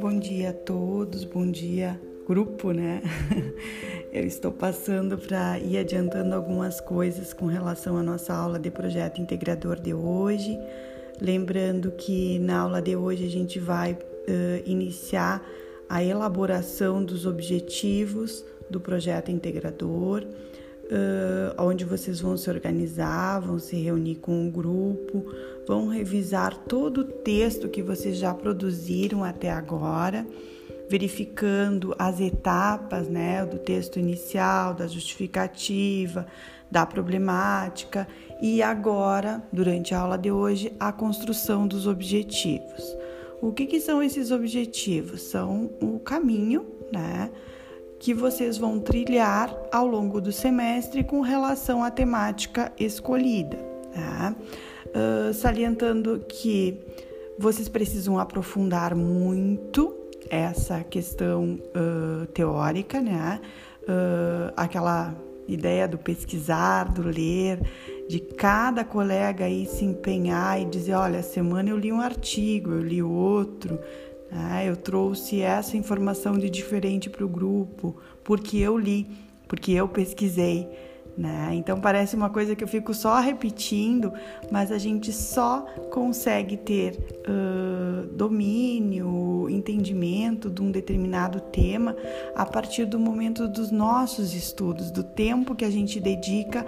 Bom dia a todos, bom dia grupo, né? Eu estou passando para ir adiantando algumas coisas com relação à nossa aula de projeto integrador de hoje. Lembrando que na aula de hoje a gente vai uh, iniciar a elaboração dos objetivos do projeto integrador uh, onde vocês vão se organizar, vão se reunir com um grupo, vão revisar todo o texto que vocês já produziram até agora, verificando as etapas né, do texto inicial, da justificativa, da problemática e agora, durante a aula de hoje, a construção dos objetivos. O que, que são esses objetivos? São o caminho, né? Que vocês vão trilhar ao longo do semestre com relação à temática escolhida. Tá? Uh, salientando que vocês precisam aprofundar muito essa questão uh, teórica, né? Uh, aquela ideia do pesquisar, do ler, de cada colega aí se empenhar e dizer, olha, semana eu li um artigo, eu li outro, ah, eu trouxe essa informação de diferente para o grupo, porque eu li, porque eu pesquisei. Né? Então parece uma coisa que eu fico só repetindo, mas a gente só consegue ter uh, domínio, entendimento de um determinado tema a partir do momento dos nossos estudos, do tempo que a gente dedica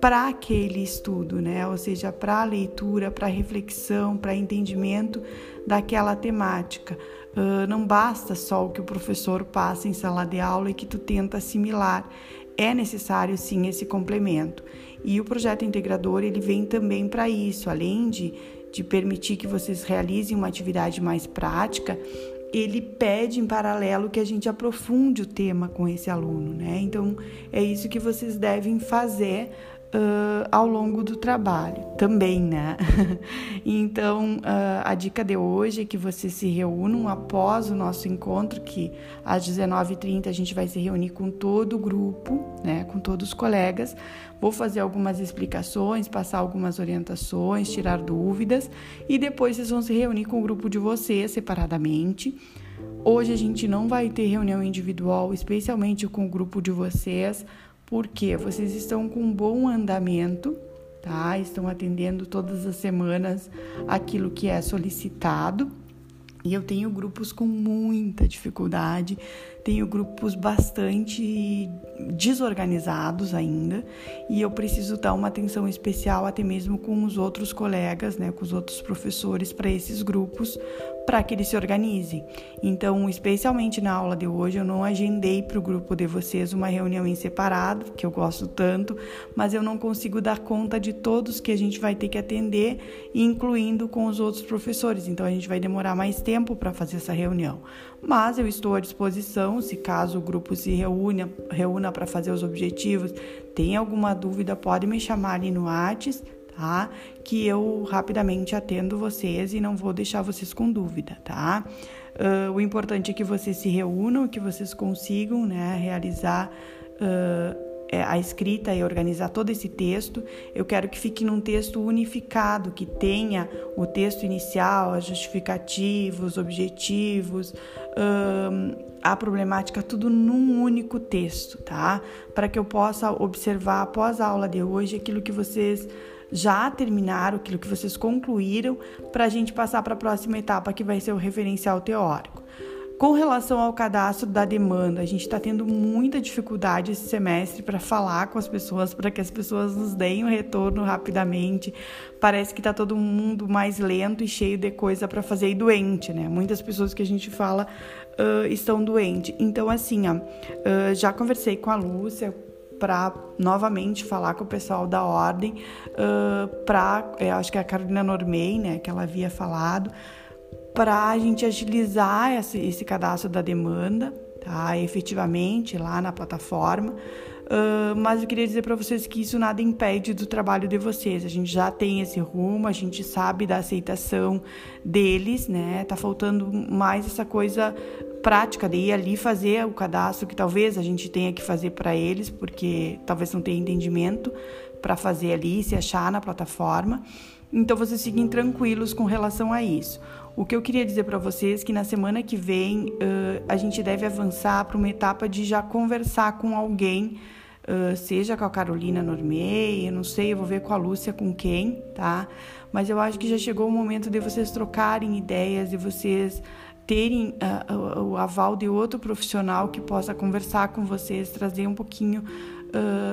para aquele estudo, né? Ou seja, para a leitura, para reflexão, para entendimento daquela temática. Uh, não basta só o que o professor passa em sala de aula e que tu tenta assimilar. É necessário sim esse complemento. E o projeto integrador ele vem também para isso, além de, de permitir que vocês realizem uma atividade mais prática, ele pede em paralelo que a gente aprofunde o tema com esse aluno, né? Então é isso que vocês devem fazer uh, ao longo do trabalho também, né? então, uh, a dica de hoje é que vocês se reúnam após o nosso encontro, que às 19h30 a gente vai se reunir com todo o grupo, né? Com todos os colegas. Vou fazer algumas explicações, passar algumas orientações, tirar dúvidas e depois vocês vão se reunir com o grupo de vocês separadamente. Hoje a gente não vai ter reunião individual, especialmente com o grupo de vocês porque vocês estão com um bom andamento, tá? Estão atendendo todas as semanas aquilo que é solicitado. E eu tenho grupos com muita dificuldade, tenho grupos bastante desorganizados ainda, e eu preciso dar uma atenção especial até mesmo com os outros colegas, né, com os outros professores para esses grupos, para que eles se organizem. Então, especialmente na aula de hoje, eu não agendei para o grupo de vocês uma reunião em separado, que eu gosto tanto, mas eu não consigo dar conta de todos que a gente vai ter que atender, incluindo com os outros professores. Então, a gente vai demorar mais tempo para fazer essa reunião. Mas eu estou à disposição, se caso o grupo se reúna, reúna para fazer os objetivos, tem alguma dúvida, pode me chamar ali no WhatsApp tá? Que eu rapidamente atendo vocês e não vou deixar vocês com dúvida, tá? Uh, o importante é que vocês se reúnam, que vocês consigam, né, realizar uh, a escrita e organizar todo esse texto. Eu quero que fique num texto unificado, que tenha o texto inicial, a justificativa, os objetivos, a problemática, tudo num único texto, tá? Para que eu possa observar após a aula de hoje aquilo que vocês já terminaram, aquilo que vocês concluíram, para a gente passar para a próxima etapa, que vai ser o referencial teórico. Com relação ao cadastro da demanda, a gente está tendo muita dificuldade esse semestre para falar com as pessoas, para que as pessoas nos deem o retorno rapidamente. Parece que está todo mundo mais lento e cheio de coisa para fazer e doente, né? Muitas pessoas que a gente fala uh, estão doentes. Então, assim, ó, uh, já conversei com a Lúcia, para novamente falar com o pessoal da ordem, uh, para, acho que é a Carolina Normei, né, que ela havia falado, para a gente agilizar esse, esse cadastro da demanda, tá, efetivamente lá na plataforma. Uh, mas eu queria dizer para vocês que isso nada impede do trabalho de vocês. A gente já tem esse rumo, a gente sabe da aceitação deles, né? Tá faltando mais essa coisa prática de ir ali fazer o cadastro que talvez a gente tenha que fazer para eles, porque talvez não tenha entendimento, para fazer ali, se achar na plataforma. Então vocês fiquem tranquilos com relação a isso. O que eu queria dizer para vocês é que na semana que vem uh, a gente deve avançar para uma etapa de já conversar com alguém, uh, seja com a Carolina Normei, eu não sei, eu vou ver com a Lúcia com quem, tá? Mas eu acho que já chegou o momento de vocês trocarem ideias e vocês terem uh, o aval de outro profissional que possa conversar com vocês, trazer um pouquinho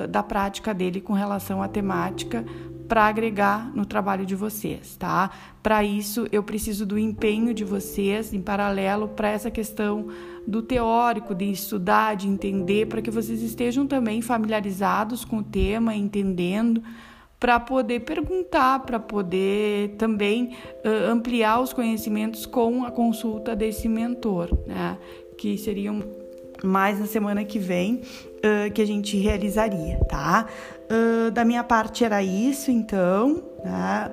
da prática dele com relação à temática para agregar no trabalho de vocês, tá? Para isso, eu preciso do empenho de vocês em paralelo para essa questão do teórico, de estudar, de entender, para que vocês estejam também familiarizados com o tema, entendendo para poder perguntar, para poder também uh, ampliar os conhecimentos com a consulta desse mentor, né? Que seriam mais na semana que vem uh, que a gente realizaria, tá? Uh, da minha parte era isso, então, né?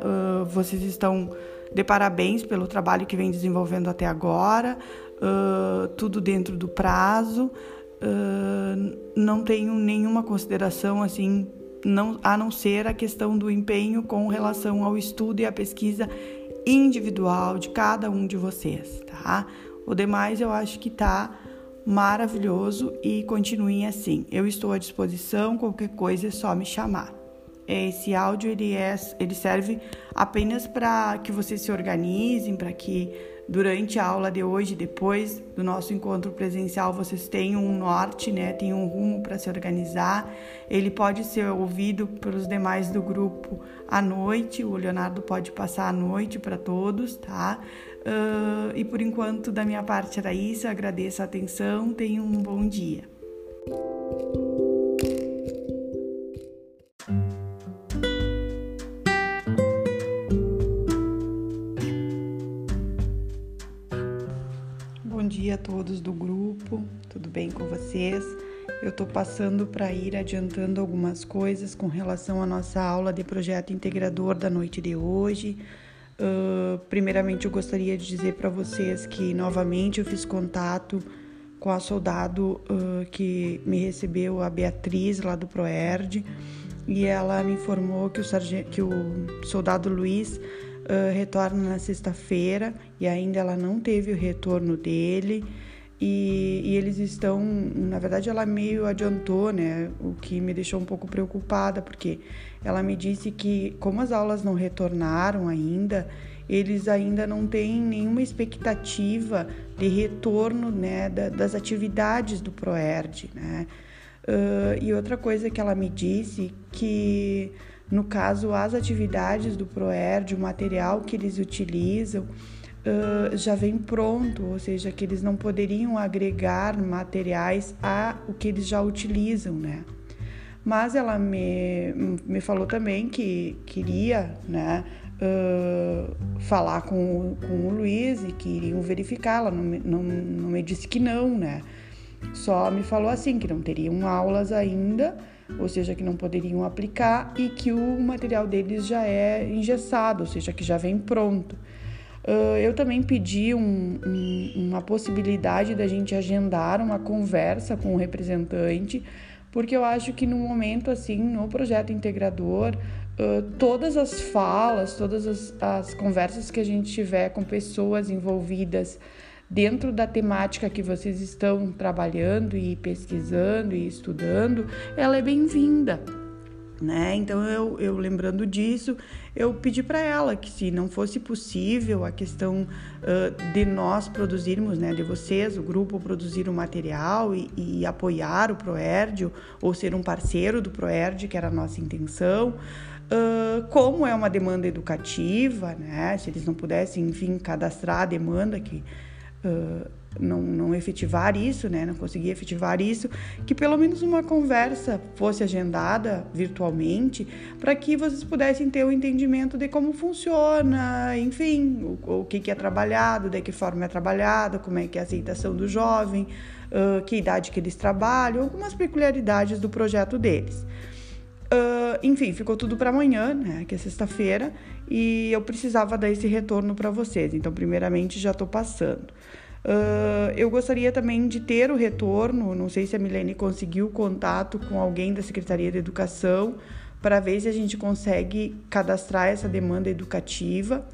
vocês estão de parabéns pelo trabalho que vem desenvolvendo até agora, tudo dentro do prazo. não tenho nenhuma consideração assim não, a não ser a questão do empenho com relação ao estudo e à pesquisa individual de cada um de vocês, tá? O demais eu acho que tá maravilhoso e continuem assim. Eu estou à disposição, qualquer coisa é só me chamar. Esse áudio ele, é, ele serve apenas para que vocês se organizem, para que durante a aula de hoje, depois do nosso encontro presencial, vocês tenham um norte, né? Tenham um rumo para se organizar. Ele pode ser ouvido pelos demais do grupo à noite. O Leonardo pode passar a noite para todos, tá? Uh, e por enquanto, da minha parte era isso. Agradeço a atenção. Tenham um bom dia. dia a todos do grupo, tudo bem com vocês? Eu estou passando para ir adiantando algumas coisas com relação à nossa aula de projeto integrador da noite de hoje. Uh, primeiramente, eu gostaria de dizer para vocês que novamente eu fiz contato com a soldado uh, que me recebeu, a Beatriz, lá do Proerd, e ela me informou que o, sargento, que o soldado Luiz uh, retorna na sexta-feira e ainda ela não teve o retorno dele. E, e, eles estão, na verdade, ela meio adiantou, né? O que me deixou um pouco preocupada, porque ela me disse que, como as aulas não retornaram ainda, eles ainda não têm nenhuma expectativa de retorno, né, da, das atividades do Proerd, né? Uh, e outra coisa que ela me disse que no caso, as atividades do ProERD, o material que eles utilizam, uh, já vem pronto, ou seja, que eles não poderiam agregar materiais a o que eles já utilizam, né? Mas ela me, me falou também que queria, né, uh, falar com, com o Luiz e que iriam verificar. Ela não, não, não me disse que não, né? Só me falou assim, que não teriam aulas ainda, ou seja, que não poderiam aplicar e que o material deles já é engessado, ou seja, que já vem pronto. Uh, eu também pedi um, um, uma possibilidade da gente agendar uma conversa com o representante, porque eu acho que no momento assim, no projeto integrador, uh, todas as falas, todas as, as conversas que a gente tiver com pessoas envolvidas dentro da temática que vocês estão trabalhando e pesquisando e estudando, ela é bem-vinda. Né? Então, eu, eu lembrando disso, eu pedi para ela que, se não fosse possível a questão uh, de nós produzirmos, né, de vocês, o grupo, produzir o material e, e apoiar o Proerd, ou ser um parceiro do Proerd, que era a nossa intenção, Uh, como é uma demanda educativa, né? Se eles não pudessem, enfim, cadastrar a demanda que uh, não, não efetivar isso, né, não conseguir efetivar isso, que pelo menos uma conversa fosse agendada virtualmente para que vocês pudessem ter o um entendimento de como funciona, enfim, o, o que, que é trabalhado, de que forma é trabalhado, como é que é a aceitação do jovem, uh, que idade que eles trabalham, algumas peculiaridades do projeto deles. Uh, enfim, ficou tudo para amanhã, né, que é sexta-feira, e eu precisava dar esse retorno para vocês. Então, primeiramente, já estou passando. Uh, eu gostaria também de ter o retorno, não sei se a Milene conseguiu contato com alguém da Secretaria de Educação, para ver se a gente consegue cadastrar essa demanda educativa.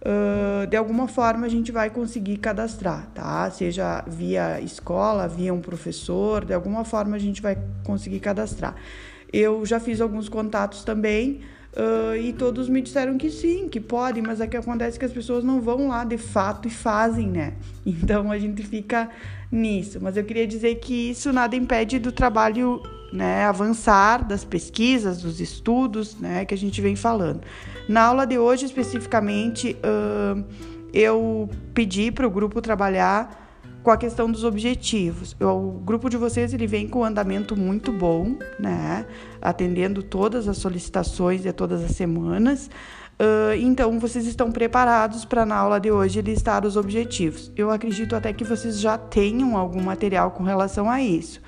Uh, de alguma forma a gente vai conseguir cadastrar, tá? Seja via escola, via um professor, de alguma forma a gente vai conseguir cadastrar. Eu já fiz alguns contatos também uh, e todos me disseram que sim, que pode, mas é que acontece que as pessoas não vão lá de fato e fazem, né? Então a gente fica nisso. Mas eu queria dizer que isso nada impede do trabalho né, avançar das pesquisas, dos estudos, né, que a gente vem falando. Na aula de hoje, especificamente, uh, eu pedi para o grupo trabalhar com a questão dos objetivos. O grupo de vocês ele vem com um andamento muito bom, né? Atendendo todas as solicitações de todas as semanas. Uh, então, vocês estão preparados para na aula de hoje listar os objetivos. Eu acredito até que vocês já tenham algum material com relação a isso.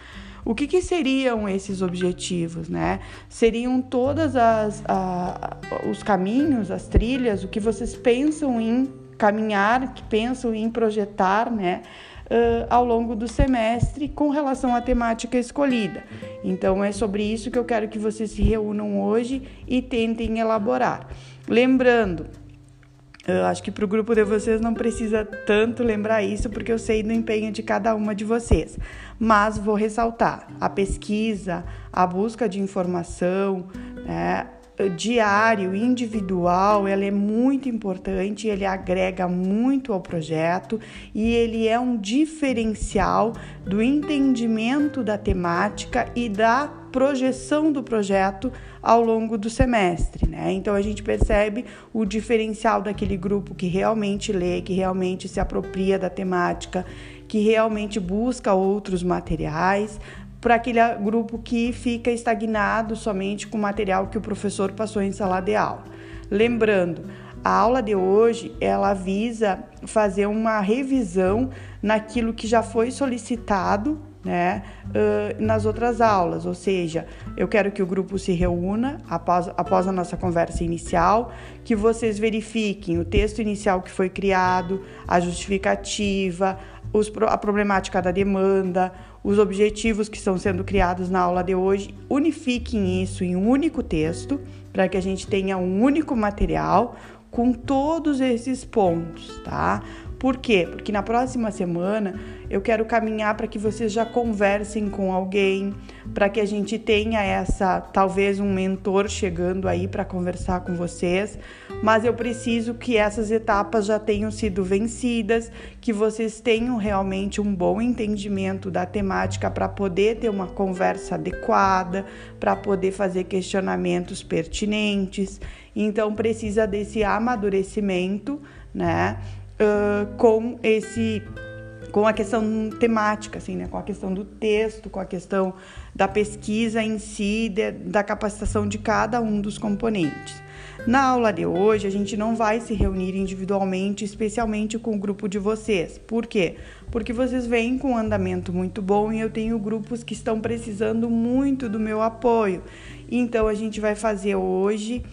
O que, que seriam esses objetivos, né? Seriam todas as a, os caminhos, as trilhas, o que vocês pensam em caminhar, que pensam em projetar, né? Uh, ao longo do semestre com relação à temática escolhida. Então, é sobre isso que eu quero que vocês se reúnam hoje e tentem elaborar. Lembrando, eu acho que para o grupo de vocês não precisa tanto lembrar isso, porque eu sei do empenho de cada uma de vocês. Mas vou ressaltar: a pesquisa, a busca de informação, né, diário, individual, ela é muito importante, ele agrega muito ao projeto e ele é um diferencial do entendimento da temática e da projeção do projeto ao longo do semestre, né? Então a gente percebe o diferencial daquele grupo que realmente lê, que realmente se apropria da temática, que realmente busca outros materiais, para aquele grupo que fica estagnado somente com o material que o professor passou em sala de aula. Lembrando, a aula de hoje ela visa fazer uma revisão naquilo que já foi solicitado né, uh, nas outras aulas, ou seja, eu quero que o grupo se reúna após, após a nossa conversa inicial, que vocês verifiquem o texto inicial que foi criado, a justificativa, os, a problemática da demanda, os objetivos que estão sendo criados na aula de hoje, unifiquem isso em um único texto, para que a gente tenha um único material com todos esses pontos, tá? Por quê? Porque na próxima semana eu quero caminhar para que vocês já conversem com alguém, para que a gente tenha essa, talvez um mentor chegando aí para conversar com vocês, mas eu preciso que essas etapas já tenham sido vencidas, que vocês tenham realmente um bom entendimento da temática para poder ter uma conversa adequada, para poder fazer questionamentos pertinentes. Então precisa desse amadurecimento, né? Com esse com a questão temática, assim, né? com a questão do texto, com a questão da pesquisa em si, de, da capacitação de cada um dos componentes. Na aula de hoje, a gente não vai se reunir individualmente, especialmente com o grupo de vocês. Por quê? Porque vocês vêm com um andamento muito bom e eu tenho grupos que estão precisando muito do meu apoio. Então, a gente vai fazer hoje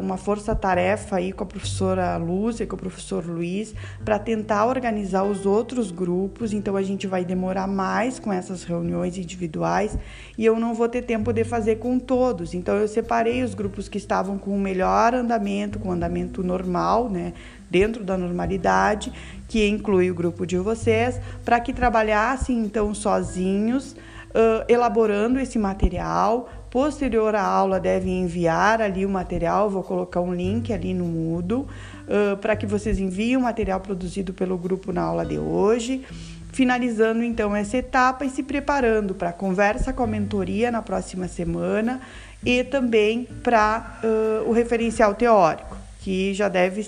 uma força-tarefa aí com a professora Lúcia, com o professor Luiz, para tentar organizar os outros grupos. Então a gente vai demorar mais com essas reuniões individuais e eu não vou ter tempo de fazer com todos. Então eu separei os grupos que estavam com o melhor andamento, com andamento normal, né, dentro da normalidade, que inclui o grupo de vocês, para que trabalhassem então sozinhos, uh, elaborando esse material Posterior à aula, deve enviar ali o material, vou colocar um link ali no Moodle, uh, para que vocês enviem o material produzido pelo grupo na aula de hoje. Finalizando então essa etapa e se preparando para a conversa com a mentoria na próxima semana e também para uh, o referencial teórico, que já deve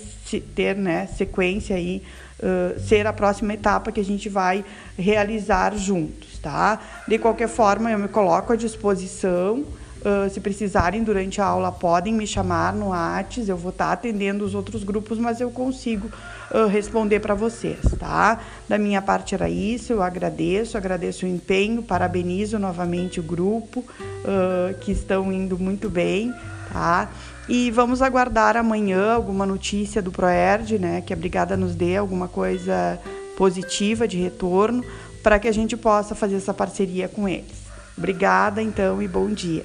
ter né, sequência aí, uh, ser a próxima etapa que a gente vai realizar juntos tá? De qualquer forma, eu me coloco à disposição. Uh, se precisarem durante a aula, podem me chamar no Whats, eu vou estar tá atendendo os outros grupos, mas eu consigo uh, responder para vocês, tá? Da minha parte era isso, eu agradeço, agradeço o empenho, parabenizo novamente o grupo, uh, que estão indo muito bem, tá? E vamos aguardar amanhã alguma notícia do Proerd, né? Que a Brigada nos dê alguma coisa positiva de retorno para que a gente possa fazer essa parceria com eles. Obrigada, então, e bom dia.